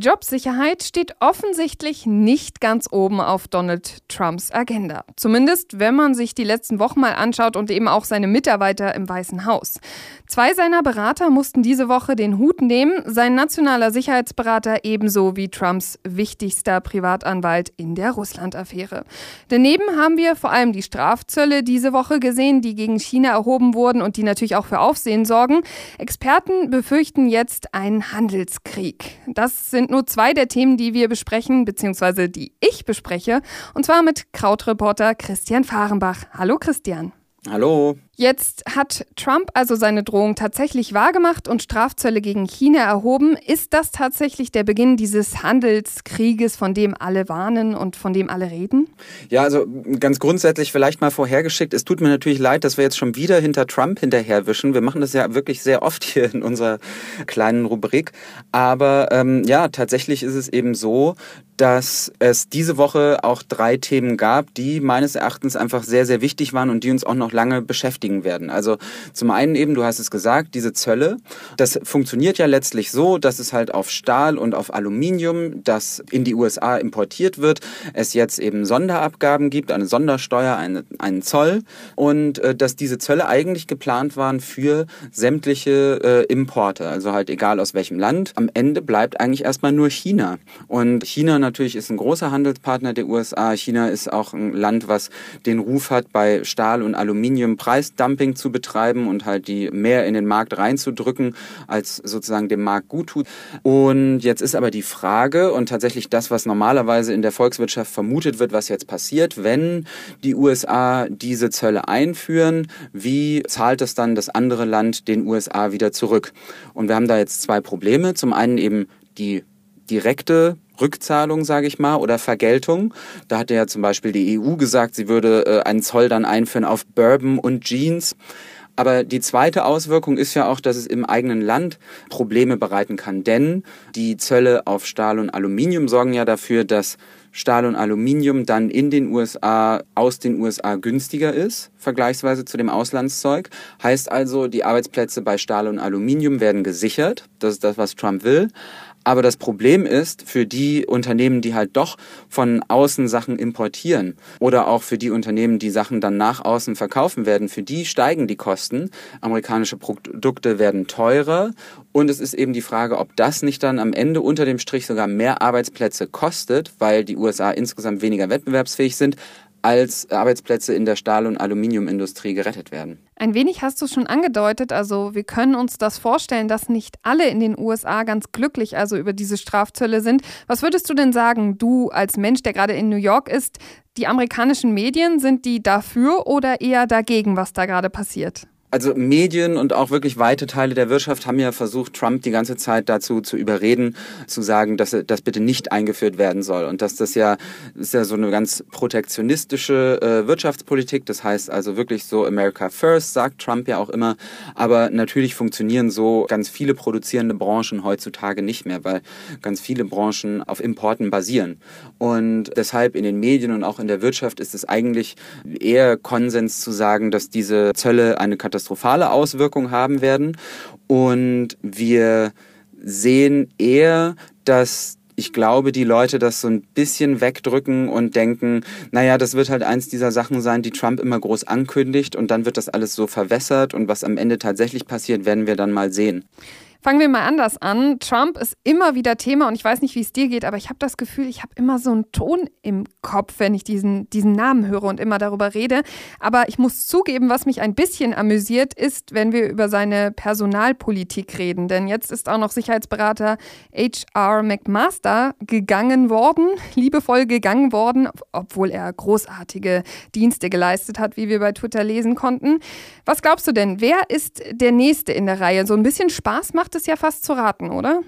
Jobsicherheit steht offensichtlich nicht ganz oben auf Donald Trumps Agenda. Zumindest, wenn man sich die letzten Wochen mal anschaut und eben auch seine Mitarbeiter im Weißen Haus. Zwei seiner Berater mussten diese Woche den Hut nehmen, sein nationaler Sicherheitsberater ebenso wie Trumps wichtigster Privatanwalt in der Russland-Affäre. Daneben haben wir vor allem die Strafzölle diese Woche gesehen, die gegen China erhoben wurden und die natürlich auch für Aufsehen sorgen. Experten befürchten jetzt einen Handelskrieg. Das sind nur zwei der Themen, die wir besprechen, beziehungsweise die ich bespreche, und zwar mit Krautreporter Christian Fahrenbach. Hallo Christian. Hallo. Jetzt hat Trump also seine Drohung tatsächlich wahrgemacht und Strafzölle gegen China erhoben. Ist das tatsächlich der Beginn dieses Handelskrieges, von dem alle warnen und von dem alle reden? Ja, also ganz grundsätzlich vielleicht mal vorhergeschickt. Es tut mir natürlich leid, dass wir jetzt schon wieder hinter Trump hinterherwischen. Wir machen das ja wirklich sehr oft hier in unserer kleinen Rubrik. Aber ähm, ja, tatsächlich ist es eben so, dass es diese Woche auch drei Themen gab, die meines Erachtens einfach sehr, sehr wichtig waren und die uns auch noch lange beschäftigen werden. Also zum einen eben, du hast es gesagt, diese Zölle. Das funktioniert ja letztlich so, dass es halt auf Stahl und auf Aluminium, das in die USA importiert wird, es jetzt eben Sonderabgaben gibt, eine Sondersteuer, eine, einen Zoll und äh, dass diese Zölle eigentlich geplant waren für sämtliche äh, Importe, also halt egal aus welchem Land. Am Ende bleibt eigentlich erstmal nur China. Und China natürlich ist ein großer Handelspartner der USA. China ist auch ein Land, was den Ruf hat, bei Stahl und Aluminium Preisdumping zu betreiben und halt die mehr in den Markt reinzudrücken, als sozusagen dem Markt gut tut. Und jetzt ist aber die Frage und tatsächlich das, was normalerweise in der Volkswirtschaft vermutet wird, was jetzt passiert, wenn die USA diese Zölle einführen, wie zahlt es dann das andere Land den USA wieder zurück? Und wir haben da jetzt zwei Probleme. Zum einen eben die direkte Rückzahlung, sage ich mal, oder Vergeltung. Da hatte ja zum Beispiel die EU gesagt, sie würde äh, einen Zoll dann einführen auf Bourbon und Jeans. Aber die zweite Auswirkung ist ja auch, dass es im eigenen Land Probleme bereiten kann. Denn die Zölle auf Stahl und Aluminium sorgen ja dafür, dass Stahl und Aluminium dann in den USA, aus den USA günstiger ist, vergleichsweise zu dem Auslandszeug. Heißt also, die Arbeitsplätze bei Stahl und Aluminium werden gesichert. Das ist das, was Trump will. Aber das Problem ist für die Unternehmen, die halt doch von außen Sachen importieren oder auch für die Unternehmen, die Sachen dann nach außen verkaufen werden, für die steigen die Kosten. Amerikanische Produkte werden teurer und es ist eben die Frage, ob das nicht dann am Ende unter dem Strich sogar mehr Arbeitsplätze kostet, weil die USA insgesamt weniger wettbewerbsfähig sind, als Arbeitsplätze in der Stahl- und Aluminiumindustrie gerettet werden. Ein wenig hast du es schon angedeutet, also wir können uns das vorstellen, dass nicht alle in den USA ganz glücklich also über diese Strafzölle sind. Was würdest du denn sagen, du als Mensch, der gerade in New York ist, die amerikanischen Medien, sind die dafür oder eher dagegen, was da gerade passiert? Also Medien und auch wirklich weite Teile der Wirtschaft haben ja versucht, Trump die ganze Zeit dazu zu überreden, zu sagen, dass das bitte nicht eingeführt werden soll und dass das ja ist ja so eine ganz protektionistische äh, Wirtschaftspolitik. Das heißt also wirklich so America First sagt Trump ja auch immer. Aber natürlich funktionieren so ganz viele produzierende Branchen heutzutage nicht mehr, weil ganz viele Branchen auf Importen basieren und deshalb in den Medien und auch in der Wirtschaft ist es eigentlich eher Konsens zu sagen, dass diese Zölle eine Katastrophe katastrophale Auswirkungen haben werden. Und wir sehen eher, dass ich glaube, die Leute das so ein bisschen wegdrücken und denken, naja, das wird halt eins dieser Sachen sein, die Trump immer groß ankündigt und dann wird das alles so verwässert und was am Ende tatsächlich passiert, werden wir dann mal sehen. Fangen wir mal anders an. Trump ist immer wieder Thema und ich weiß nicht, wie es dir geht, aber ich habe das Gefühl, ich habe immer so einen Ton im Kopf, wenn ich diesen, diesen Namen höre und immer darüber rede. Aber ich muss zugeben, was mich ein bisschen amüsiert, ist, wenn wir über seine Personalpolitik reden. Denn jetzt ist auch noch Sicherheitsberater H.R. McMaster gegangen worden, liebevoll gegangen worden, obwohl er großartige Dienste geleistet hat, wie wir bei Twitter lesen konnten. Was glaubst du denn, wer ist der Nächste in der Reihe? So ein bisschen Spaß macht es ja fast zu raten, oder?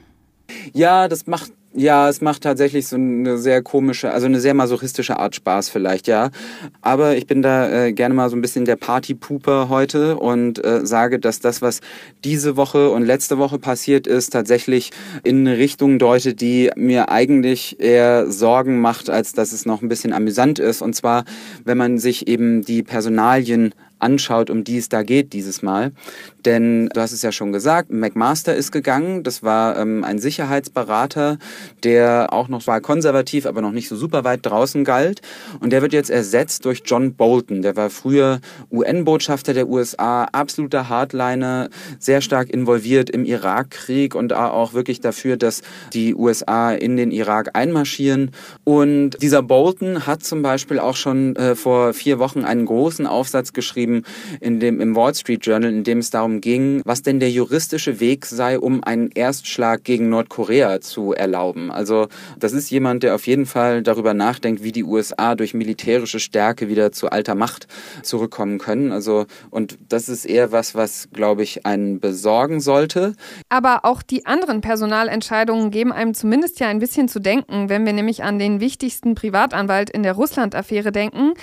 Ja, das macht ja, es macht tatsächlich so eine sehr komische, also eine sehr masochistische Art Spaß vielleicht, ja. Aber ich bin da äh, gerne mal so ein bisschen der Partypooper heute und äh, sage, dass das, was diese Woche und letzte Woche passiert ist, tatsächlich in eine Richtung deutet, die mir eigentlich eher Sorgen macht, als dass es noch ein bisschen amüsant ist. Und zwar, wenn man sich eben die Personalien anschaut, um die es da geht dieses Mal. Denn du hast es ja schon gesagt, McMaster ist gegangen. Das war ähm, ein Sicherheitsberater, der auch noch war konservativ, aber noch nicht so super weit draußen galt. Und der wird jetzt ersetzt durch John Bolton. Der war früher UN-Botschafter der USA, absoluter Hardliner, sehr stark involviert im Irakkrieg und auch wirklich dafür, dass die USA in den Irak einmarschieren. Und dieser Bolton hat zum Beispiel auch schon äh, vor vier Wochen einen großen Aufsatz geschrieben in dem, im Wall Street Journal, in dem es darum ging, was denn der juristische Weg sei, um einen Erstschlag gegen Nordkorea zu erlauben. Also das ist jemand, der auf jeden Fall darüber nachdenkt, wie die USA durch militärische Stärke wieder zu alter Macht zurückkommen können. Also und das ist eher was, was glaube ich einen besorgen sollte. Aber auch die anderen Personalentscheidungen geben einem zumindest ja ein bisschen zu denken, wenn wir nämlich an den wichtigsten Privatanwalt in der Russland-Affäre denken.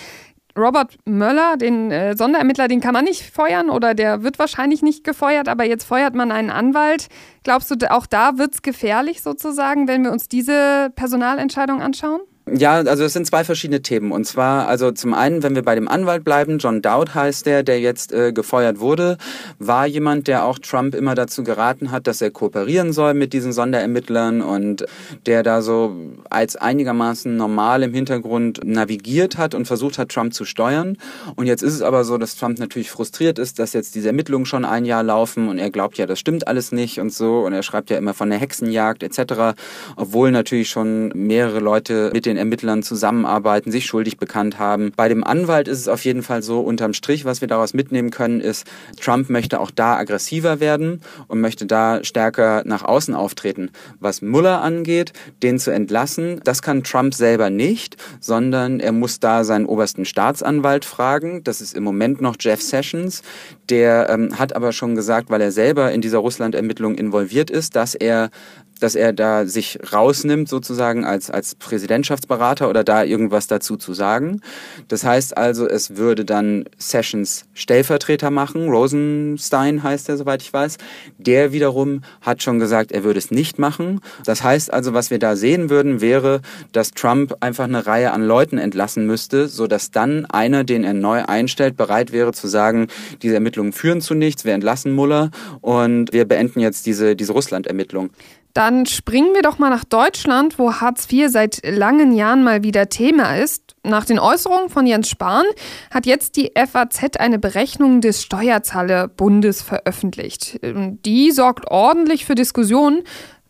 Robert Möller, den äh, Sonderermittler, den kann man nicht feuern oder der wird wahrscheinlich nicht gefeuert, aber jetzt feuert man einen Anwalt. Glaubst du, auch da wird es gefährlich sozusagen, wenn wir uns diese Personalentscheidung anschauen? Ja, also es sind zwei verschiedene Themen. Und zwar, also zum einen, wenn wir bei dem Anwalt bleiben, John Dowd heißt der, der jetzt äh, gefeuert wurde, war jemand, der auch Trump immer dazu geraten hat, dass er kooperieren soll mit diesen Sonderermittlern und der da so als einigermaßen normal im Hintergrund navigiert hat und versucht hat, Trump zu steuern. Und jetzt ist es aber so, dass Trump natürlich frustriert ist, dass jetzt diese Ermittlungen schon ein Jahr laufen und er glaubt ja, das stimmt alles nicht und so. Und er schreibt ja immer von der Hexenjagd etc., obwohl natürlich schon mehrere Leute mit den den Ermittlern zusammenarbeiten, sich schuldig bekannt haben. Bei dem Anwalt ist es auf jeden Fall so, unterm Strich, was wir daraus mitnehmen können, ist, Trump möchte auch da aggressiver werden und möchte da stärker nach außen auftreten. Was Mueller angeht, den zu entlassen, das kann Trump selber nicht, sondern er muss da seinen obersten Staatsanwalt fragen. Das ist im Moment noch Jeff Sessions. Der ähm, hat aber schon gesagt, weil er selber in dieser Russland-Ermittlung involviert ist, dass er dass er da sich rausnimmt sozusagen als, als Präsidentschaftsberater oder da irgendwas dazu zu sagen. Das heißt also, es würde dann Sessions Stellvertreter machen. Rosenstein heißt er, soweit ich weiß. Der wiederum hat schon gesagt, er würde es nicht machen. Das heißt also, was wir da sehen würden, wäre, dass Trump einfach eine Reihe an Leuten entlassen müsste, so dass dann einer, den er neu einstellt, bereit wäre zu sagen, diese Ermittlungen führen zu nichts, wir entlassen Muller und wir beenden jetzt diese, diese Russland-Ermittlung. Dann springen wir doch mal nach Deutschland, wo Hartz IV seit langen Jahren mal wieder Thema ist. Nach den Äußerungen von Jens Spahn hat jetzt die FAZ eine Berechnung des Steuerzahlerbundes veröffentlicht. Die sorgt ordentlich für Diskussionen.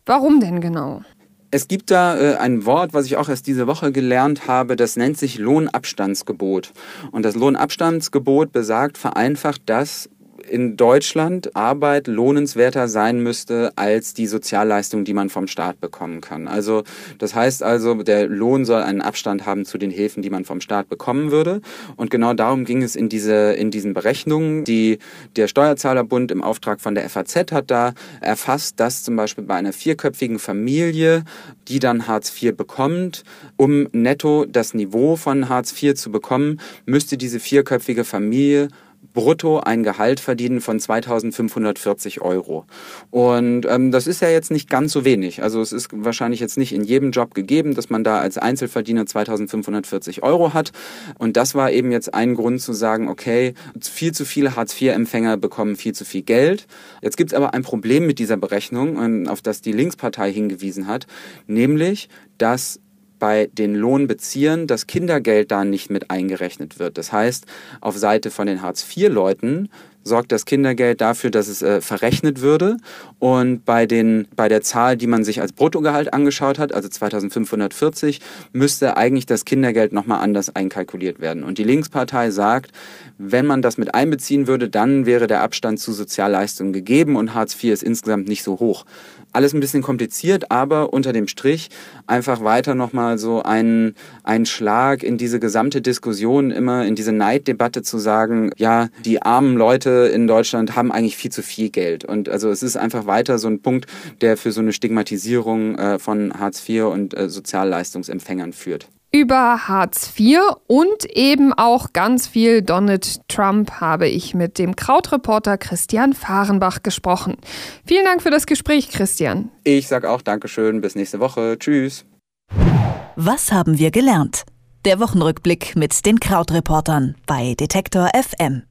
Warum denn genau? Es gibt da äh, ein Wort, was ich auch erst diese Woche gelernt habe, das nennt sich Lohnabstandsgebot. Und das Lohnabstandsgebot besagt vereinfacht, dass in Deutschland Arbeit lohnenswerter sein müsste als die Sozialleistung, die man vom Staat bekommen kann. Also das heißt also, der Lohn soll einen Abstand haben zu den Hilfen, die man vom Staat bekommen würde. Und genau darum ging es in diese in diesen Berechnungen, die der Steuerzahlerbund im Auftrag von der FAZ hat da erfasst, dass zum Beispiel bei einer vierköpfigen Familie, die dann Hartz IV bekommt, um netto das Niveau von Hartz IV zu bekommen, müsste diese vierköpfige Familie brutto ein Gehalt verdienen von 2540 Euro. Und ähm, das ist ja jetzt nicht ganz so wenig. Also es ist wahrscheinlich jetzt nicht in jedem Job gegeben, dass man da als Einzelverdiener 2540 Euro hat. Und das war eben jetzt ein Grund zu sagen, okay, viel zu viele Hartz-IV-Empfänger bekommen viel zu viel Geld. Jetzt gibt es aber ein Problem mit dieser Berechnung, ähm, auf das die Linkspartei hingewiesen hat, nämlich, dass bei den Lohnbeziehern das Kindergeld da nicht mit eingerechnet wird. Das heißt, auf Seite von den Hartz-IV-Leuten sorgt das Kindergeld dafür, dass es äh, verrechnet würde. Und bei, den, bei der Zahl, die man sich als Bruttogehalt angeschaut hat, also 2540, müsste eigentlich das Kindergeld nochmal anders einkalkuliert werden. Und die Linkspartei sagt, wenn man das mit einbeziehen würde, dann wäre der Abstand zu Sozialleistungen gegeben und Hartz IV ist insgesamt nicht so hoch. Alles ein bisschen kompliziert, aber unter dem Strich einfach weiter nochmal so ein, ein Schlag in diese gesamte Diskussion, immer in diese Neiddebatte zu sagen, ja, die armen Leute in Deutschland haben eigentlich viel zu viel Geld. Und also es ist einfach weiter so ein Punkt, der für so eine Stigmatisierung äh, von Hartz IV und äh, Sozialleistungsempfängern führt über Hartz IV und eben auch ganz viel Donald Trump habe ich mit dem Krautreporter Christian Fahrenbach gesprochen. Vielen Dank für das Gespräch, Christian. Ich sage auch Dankeschön, bis nächste Woche. Tschüss. Was haben wir gelernt? Der Wochenrückblick mit den Krautreportern bei Detektor FM.